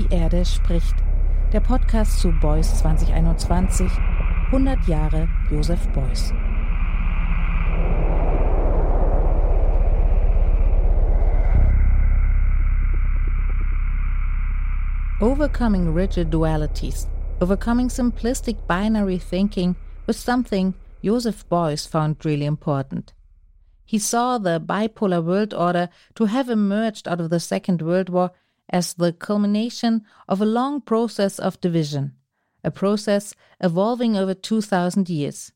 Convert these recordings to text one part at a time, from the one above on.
Die Erde spricht. Der Podcast zu Beuys 2021. 100 Jahre Josef Beuys. Overcoming rigid dualities, overcoming simplistic binary thinking was something Joseph Beuys found really important. He saw the bipolar world order to have emerged out of the Second World War as the culmination of a long process of division, a process evolving over 2,000 years.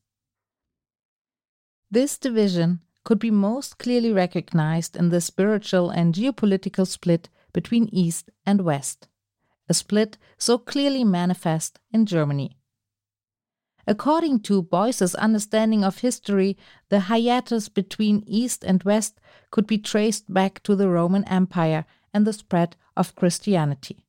This division could be most clearly recognized in the spiritual and geopolitical split between East and West, a split so clearly manifest in Germany. According to Beuys's understanding of history, the hiatus between East and West could be traced back to the Roman Empire and the spread of Christianity.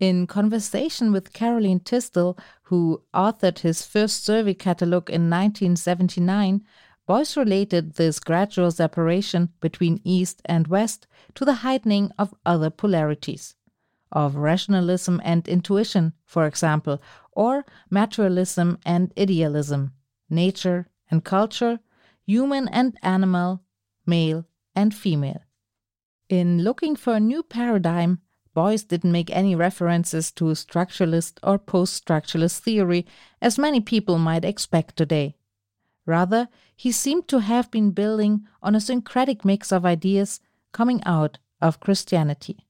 In conversation with Caroline Tisdall, who authored his first survey catalogue in 1979, Beuys related this gradual separation between East and West to the heightening of other polarities of rationalism and intuition, for example, or materialism and idealism, nature and culture, human and animal, male and female. In looking for a new paradigm, Beuys didn't make any references to structuralist or post structuralist theory, as many people might expect today. Rather, he seemed to have been building on a syncretic mix of ideas coming out of Christianity.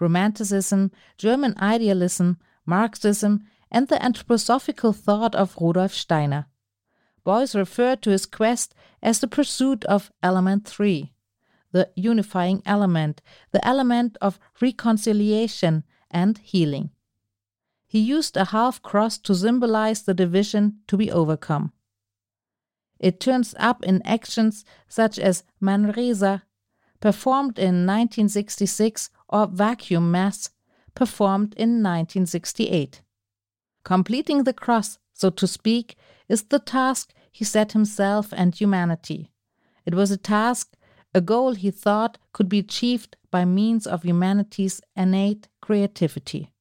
Romanticism, German idealism, Marxism, and the anthroposophical thought of Rudolf Steiner. Beuys referred to his quest as the pursuit of element three, the unifying element, the element of reconciliation and healing. He used a half cross to symbolize the division to be overcome. It turns up in actions such as Manresa, performed in 1966, or Vacuum Mass, performed in 1968. Completing the cross, so to speak, is the task he set himself and humanity. It was a task, a goal he thought could be achieved by means of humanity's innate creativity.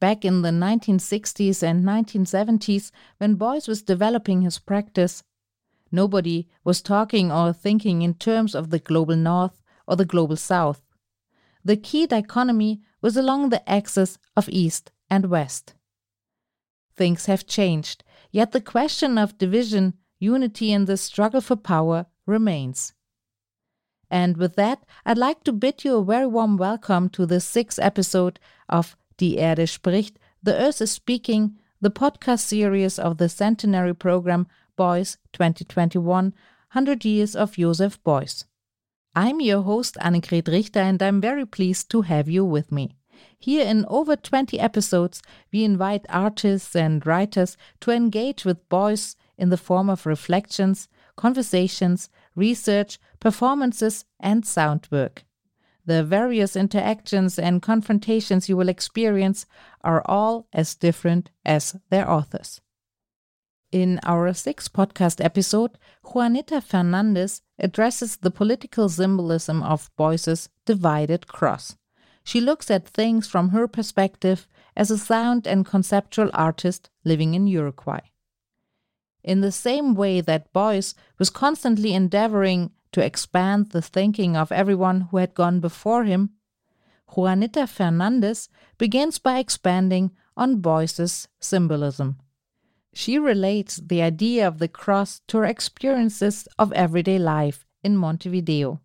Back in the 1960s and 1970s, when Beuys was developing his practice, nobody was talking or thinking in terms of the global north or the global south. The key dichotomy was along the axis of east and west. Things have changed, yet the question of division, unity, and the struggle for power remains. And with that, I'd like to bid you a very warm welcome to the sixth episode of Die Erde spricht, The Earth is Speaking, the podcast series of the centenary program Beuys 2021 100 Years of Joseph Beuys. I'm your host, Annegret Richter, and I'm very pleased to have you with me. Here, in over 20 episodes, we invite artists and writers to engage with Beuys in the form of reflections, conversations, research, performances, and sound work. The various interactions and confrontations you will experience are all as different as their authors. In our sixth podcast episode, Juanita Fernandez addresses the political symbolism of Beuys's divided cross. She looks at things from her perspective as a sound and conceptual artist living in Uruguay. In the same way that Beuys was constantly endeavoring to expand the thinking of everyone who had gone before him, Juanita Fernandez begins by expanding on Beuys's symbolism. She relates the idea of the cross to her experiences of everyday life in Montevideo,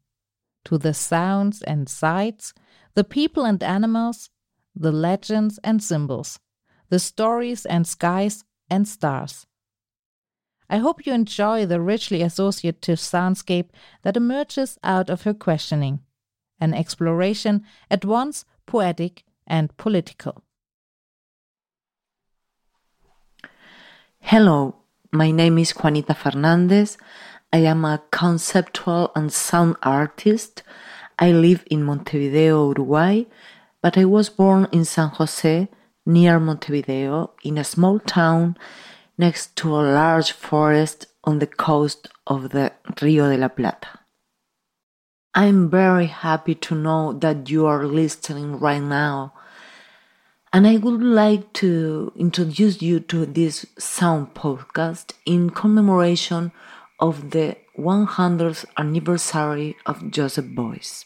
to the sounds and sights the people and animals, the legends and symbols, the stories and skies and stars. I hope you enjoy the richly associative soundscape that emerges out of her questioning, an exploration at once poetic and political. Hello, my name is Juanita Fernandez. I am a conceptual and sound artist I live in Montevideo, Uruguay, but I was born in San Jose, near Montevideo, in a small town next to a large forest on the coast of the Rio de la Plata. I'm very happy to know that you are listening right now. And I would like to introduce you to this sound podcast in commemoration of the 100th anniversary of Joseph Beuys.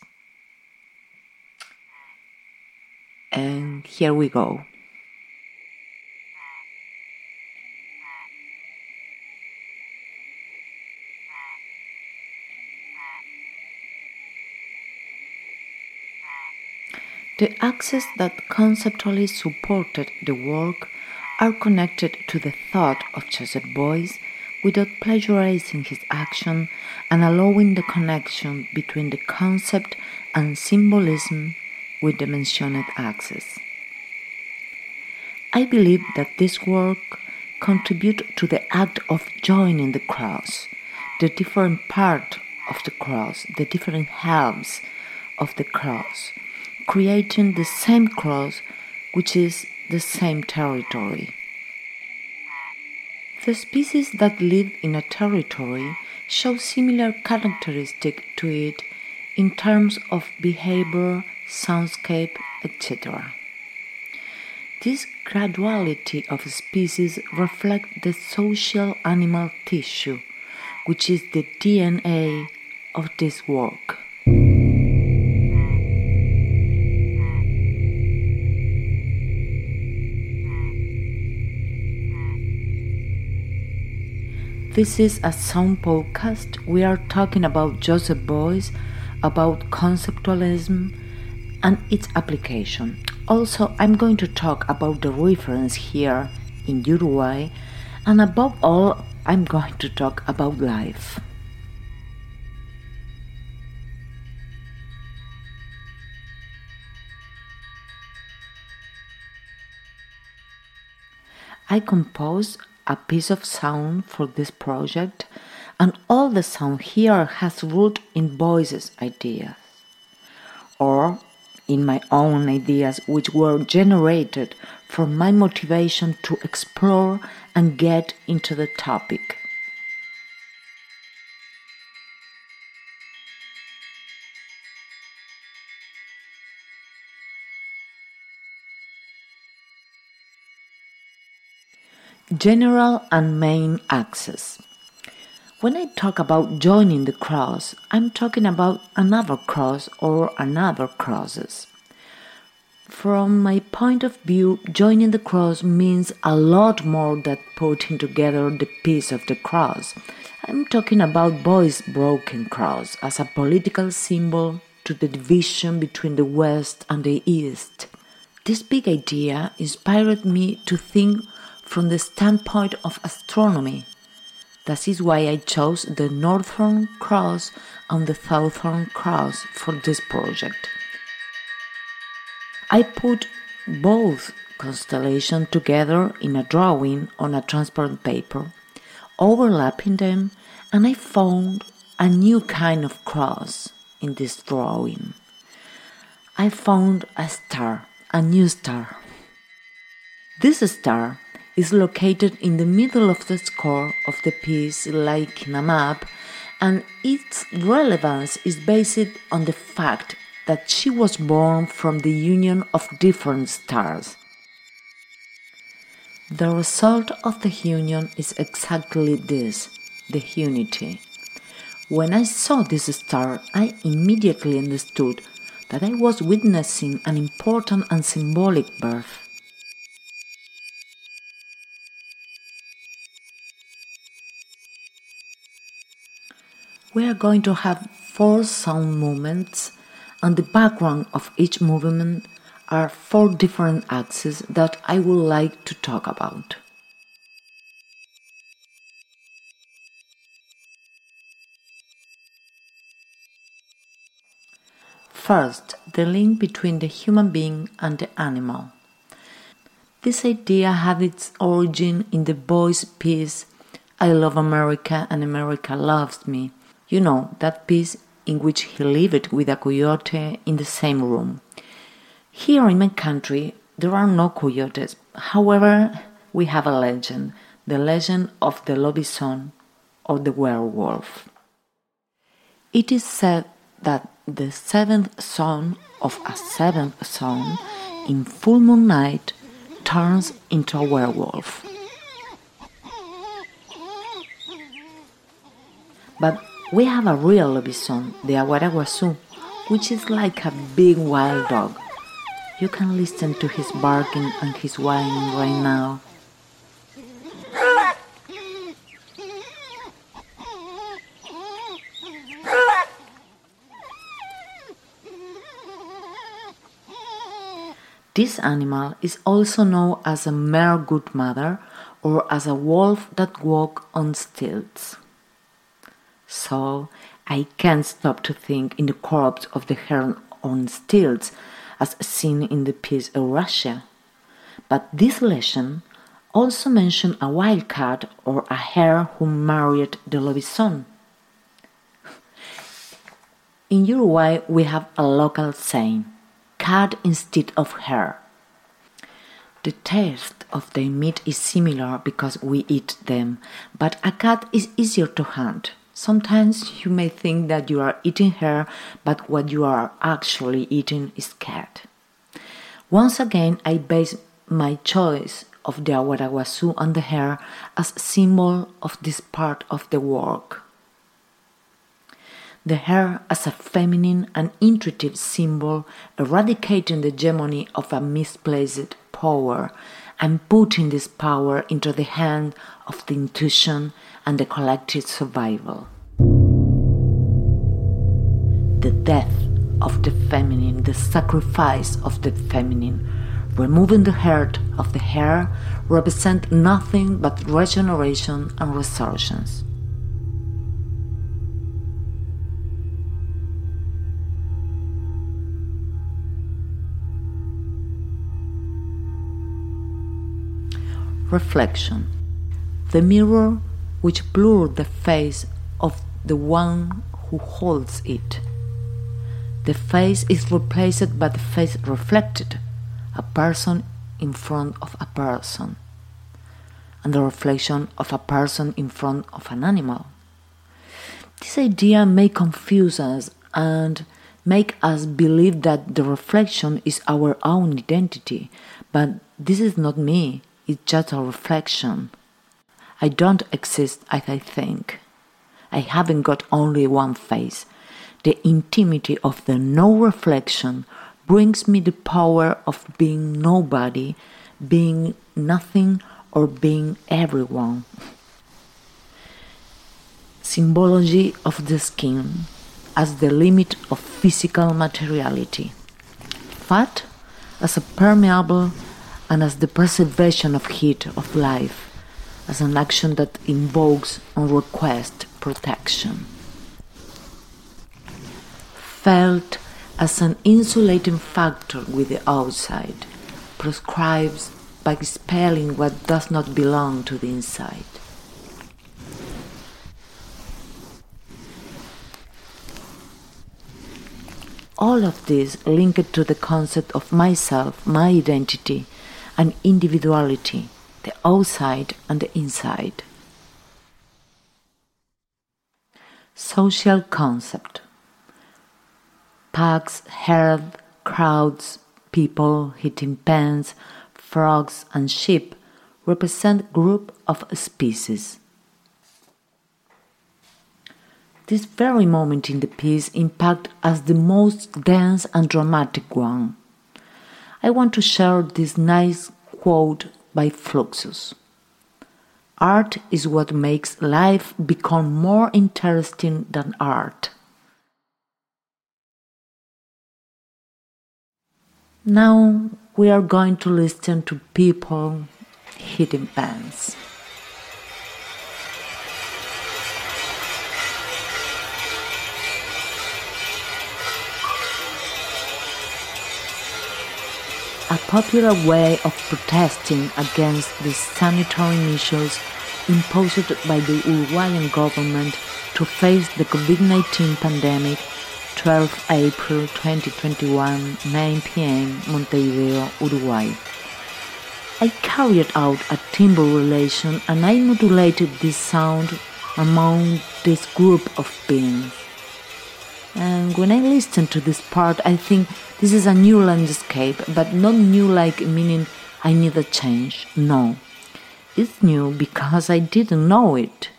And here we go. The axes that conceptually supported the work are connected to the thought of Joseph Beuys without plagiarizing his action and allowing the connection between the concept and symbolism with the mentioned axes. I believe that this work contribute to the act of joining the cross, the different part of the cross, the different halves of the cross, creating the same cross, which is the same territory. The species that live in a territory show similar characteristics to it in terms of behavior, soundscape, etc. This graduality of species reflects the social animal tissue, which is the DNA of this work. This is a sound podcast. We are talking about Joseph Beuys, about conceptualism and its application. Also, I'm going to talk about the reference here in Uruguay, and above all, I'm going to talk about life. I composed a piece of sound for this project, and all the sound here has root in Beuys's ideas, or in my own ideas, which were generated from my motivation to explore and get into the topic. General and main axes. When I talk about joining the cross, I'm talking about another cross or another crosses. From my point of view, joining the cross means a lot more than putting together the piece of the cross. I'm talking about Beuys' broken cross as a political symbol to the division between the West and the East. This big idea inspired me to think from the standpoint of astronomy. That is why I chose the Northern Cross and the Southern Cross for this project. I put both constellations together in a drawing on a transparent paper, overlapping them, and I found a new kind of cross in this drawing. I found a star, a new star. This star is located in the middle of the score of the piece, like in a map, and its relevance is based on the fact that she was born from the union of different stars. The result of the union is exactly this the unity. When I saw this star, I immediately understood that I was witnessing an important and symbolic birth. We are going to have four sound movements, and the background of each movement are four different axes that I would like to talk about. First, the link between the human being and the animal. This idea had its origin in the Beuys' piece I Love America and America Loves Me, you know, that piece in which he lived with a coyote in the same room. Here in my country, there are no coyotes. However, we have a legend the legend of the lobison or the werewolf. It is said that the seventh son of a seventh son in full moon night turns into a werewolf. But we have a real lobisomne, the Aguaraguasu, which is like a big wild dog. You can listen to his barking and his whining right now. This animal is also known as a mere good mother or as a wolf that walk on stilts. So I can't stop to think in the corpse of the heron on stilts as seen in the piece of Russia. But this legend also mentions a wild cat or a hare who married the lobisomne. In Uruguay, we have a local saying cat instead of hare. The taste of their meat is similar because we eat them, but a cat is easier to hunt. Sometimes you may think that you are eating hare, but what you are actually eating is cat. Once again, I base my choice of the Aguaraguasu and the hare as symbol of this part of the work the hare as a feminine and intuitive symbol, eradicating the hegemony of a misplaced power and putting this power into the hand of the intuition and the collective survival. The death of the feminine, the sacrifice of the feminine, removing the heart of the hare represent nothing but regeneration and resurgence. reflection, the mirror which blurs the face of the one who holds it. The face is replaced by the face reflected, a person in front of a person, and the reflection of a person in front of an animal. This idea may confuse us and make us believe that the reflection is our own identity, but this is not me, it's just a reflection. I don't exist as I think. I haven't got only one face. The intimity of the no reflection brings me the power of being nobody, being nothing, or being everyone. Symbology of the skin as the limit of physical materiality. Fat as a permeable and as the preservation of heat of life, as an action that invokes and requests protection. Felt as an insulating factor with the outside, prescribes by expelling what does not belong to the inside. All of this linked to the concept of myself, my identity, and individuality, the outside and the inside. Social concept packs, herd, crowds, people, hitting pens, frogs, and sheep represent group of species. This very moment in the piece impact as the most dense and dramatic one. I want to share this nice quote by Fluxus. Art is what makes life become more interesting than art. Now we are going to listen to people hitting pans. A popular way of protesting against the sanitary measures imposed by the Uruguayan government to face the COVID-19 pandemic 12 April 2021, 9 p.m., Montevideo, Uruguay. I carried out a timbre relation and I modulated this sound among this group of beings. And when I listen to this part, I think this is a new landscape, but not new like meaning I need a change. No. It's new because I didn't know it.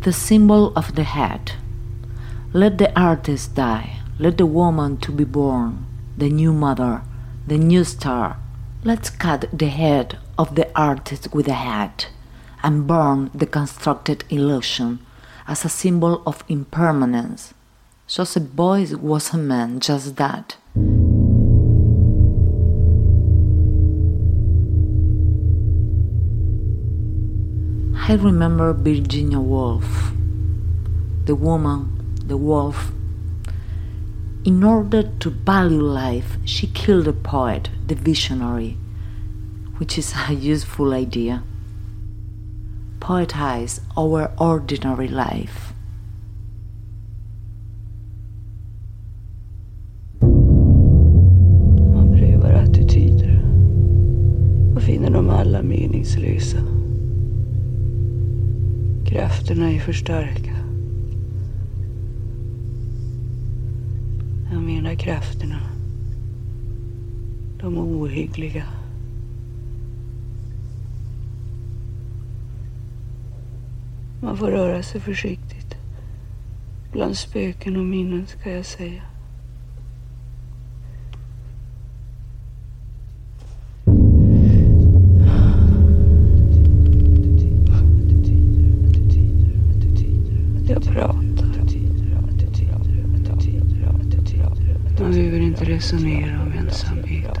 The symbol of the head. Let the artist die. Let the woman to be born, the new mother, the new star. Let's cut the head of the artist with a hat and burn the constructed illusion as a symbol of impermanence. Joseph Beuys was a man just that. I remember Virginia Woolf, the woman the wolf. In order to value life, she killed the poet, the visionary, which is a useful idea. Poetize our ordinary life. Man prövar attityder och finner dem alla meningslösa. Krafterna är för starka. De menar krafterna. De ohyggliga. Man får röra sig försiktigt. Bland spöken och minnen ska jag säga. Resonera om ensamhet.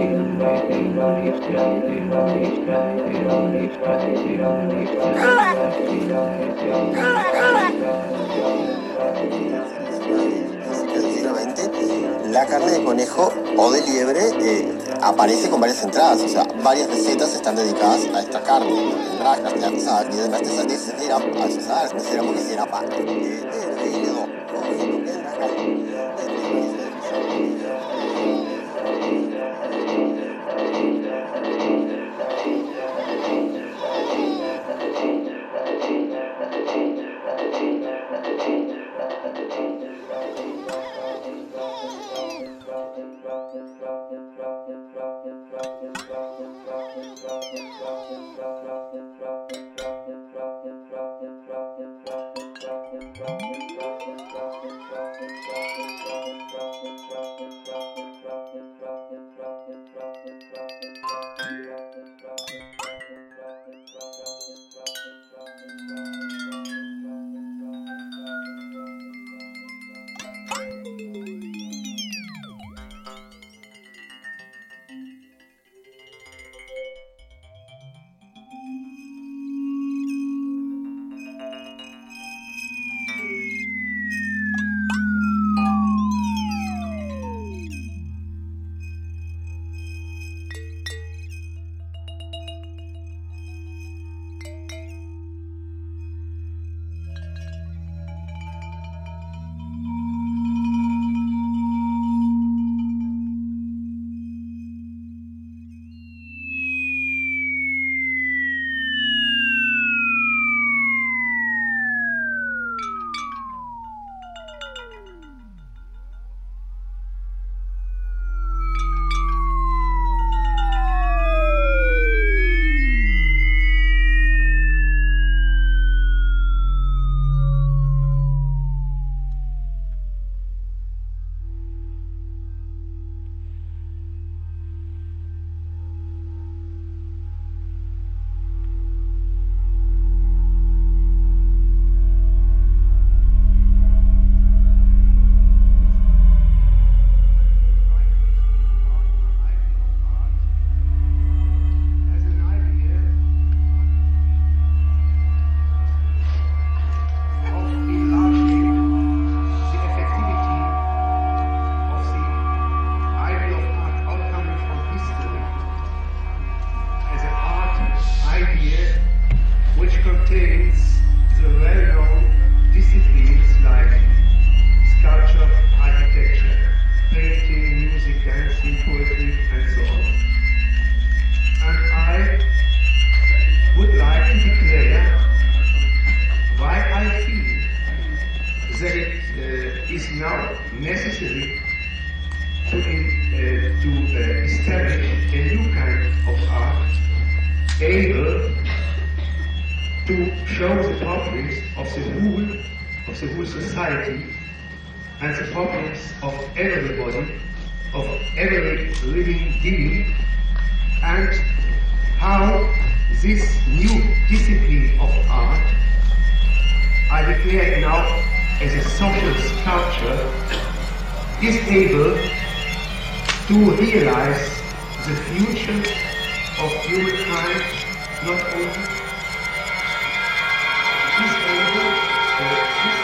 I'm La carne de conejo o de liebre eh, aparece con varias entradas, o sea, varias recetas están dedicadas a esta carne. to realize the future of humankind not only is able, but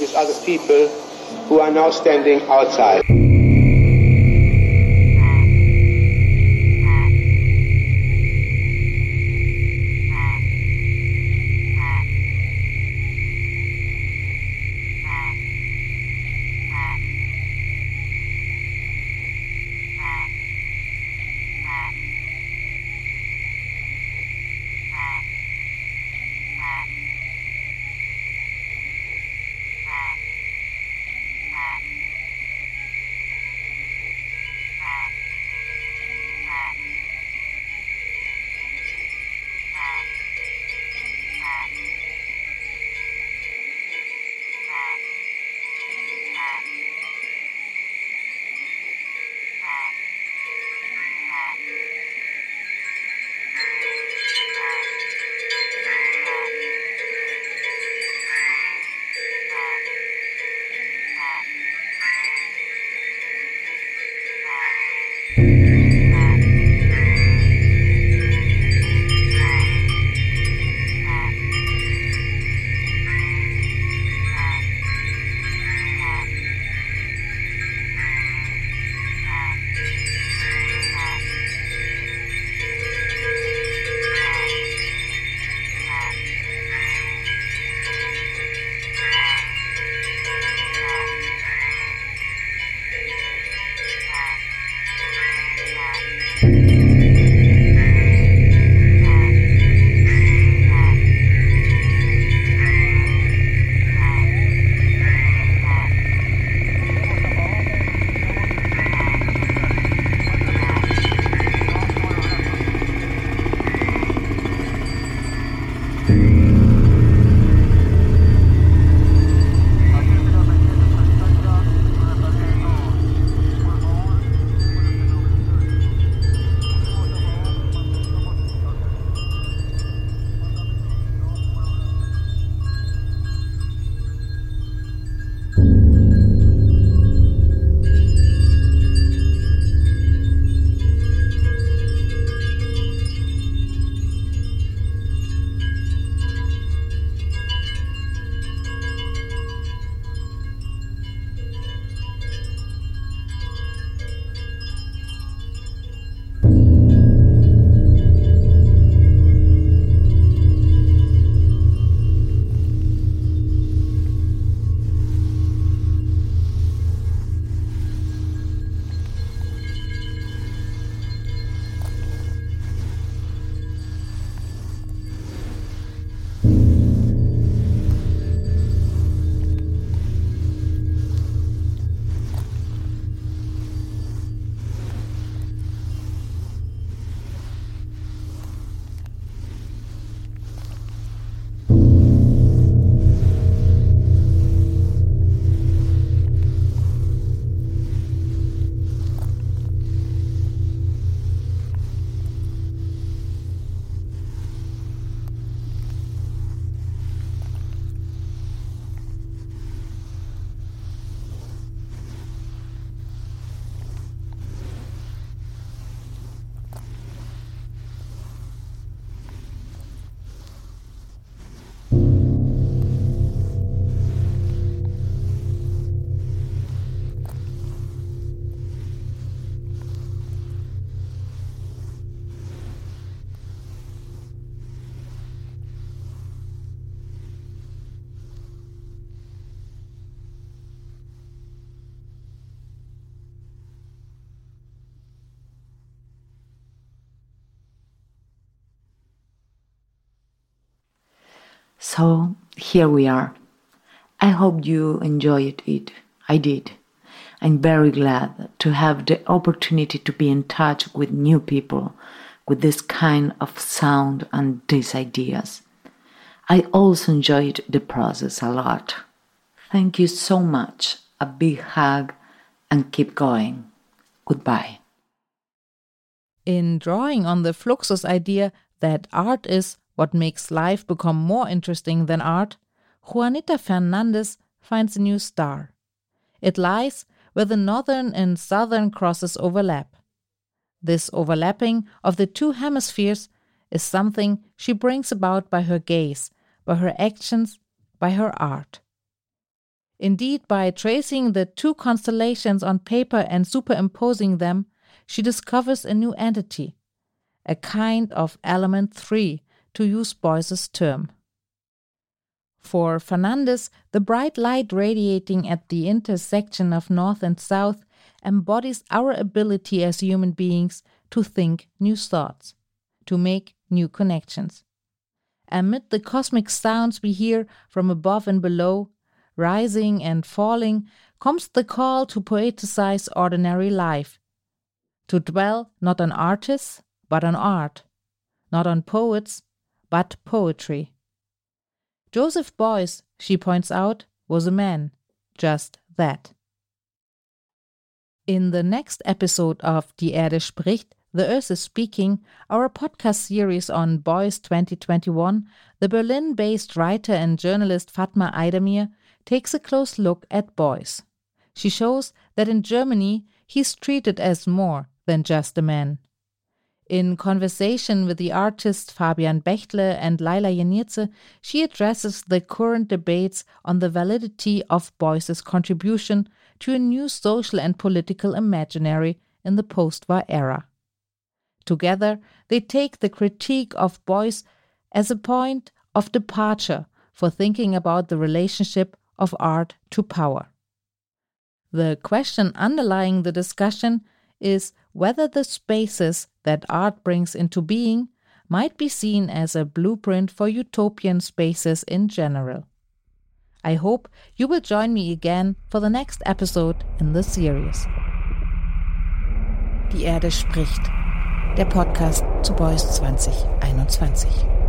with other people who are now standing outside. So here we are. I hope you enjoyed it. I did. I'm very glad to have the opportunity to be in touch with new people with this kind of sound and these ideas. I also enjoyed the process a lot. Thank you so much. A big hug and keep going. Goodbye. In drawing on the Fluxus idea that art is what makes life become more interesting than art, Juanita Fernandez finds a new star. It lies where the northern and southern crosses overlap. This overlapping of the two hemispheres is something she brings about by her gaze, by her actions, by her art. Indeed, by tracing the two constellations on paper and superimposing them, she discovers a new entity, a kind of element 3, to use Beuys's term. For Fernandez, the bright light radiating at the intersection of north and south embodies our ability as human beings to think new thoughts, to make new connections. Amid the cosmic sounds we hear from above and below, rising and falling, comes the call to poeticize ordinary life, to dwell not on artists, but on art, not on poets, but poetry. Joseph Beuys, she points out, was a man, just that. In the next episode of Die Erde spricht, The Earth is Speaking, our podcast series on Beuys 2021, the Berlin based writer and journalist Fatma Aydemir takes a close look at Beuys. She shows that in Germany he's treated as more than just a man. In conversation with the artists Fabian Bechtle and Leyla Yenirce, she addresses the current debates on the validity of Beuys's contribution to a new social and political imaginary in the post war era. Together, they take the critique of Beuys as a point of departure for thinking about the relationship of art to power. The question underlying the discussion is whether the spaces that art brings into being might be seen as a blueprint for utopian spaces in general. I hope you will join me again for the next episode in the series. Die Erde spricht. Der Podcast zu Beuys 2021.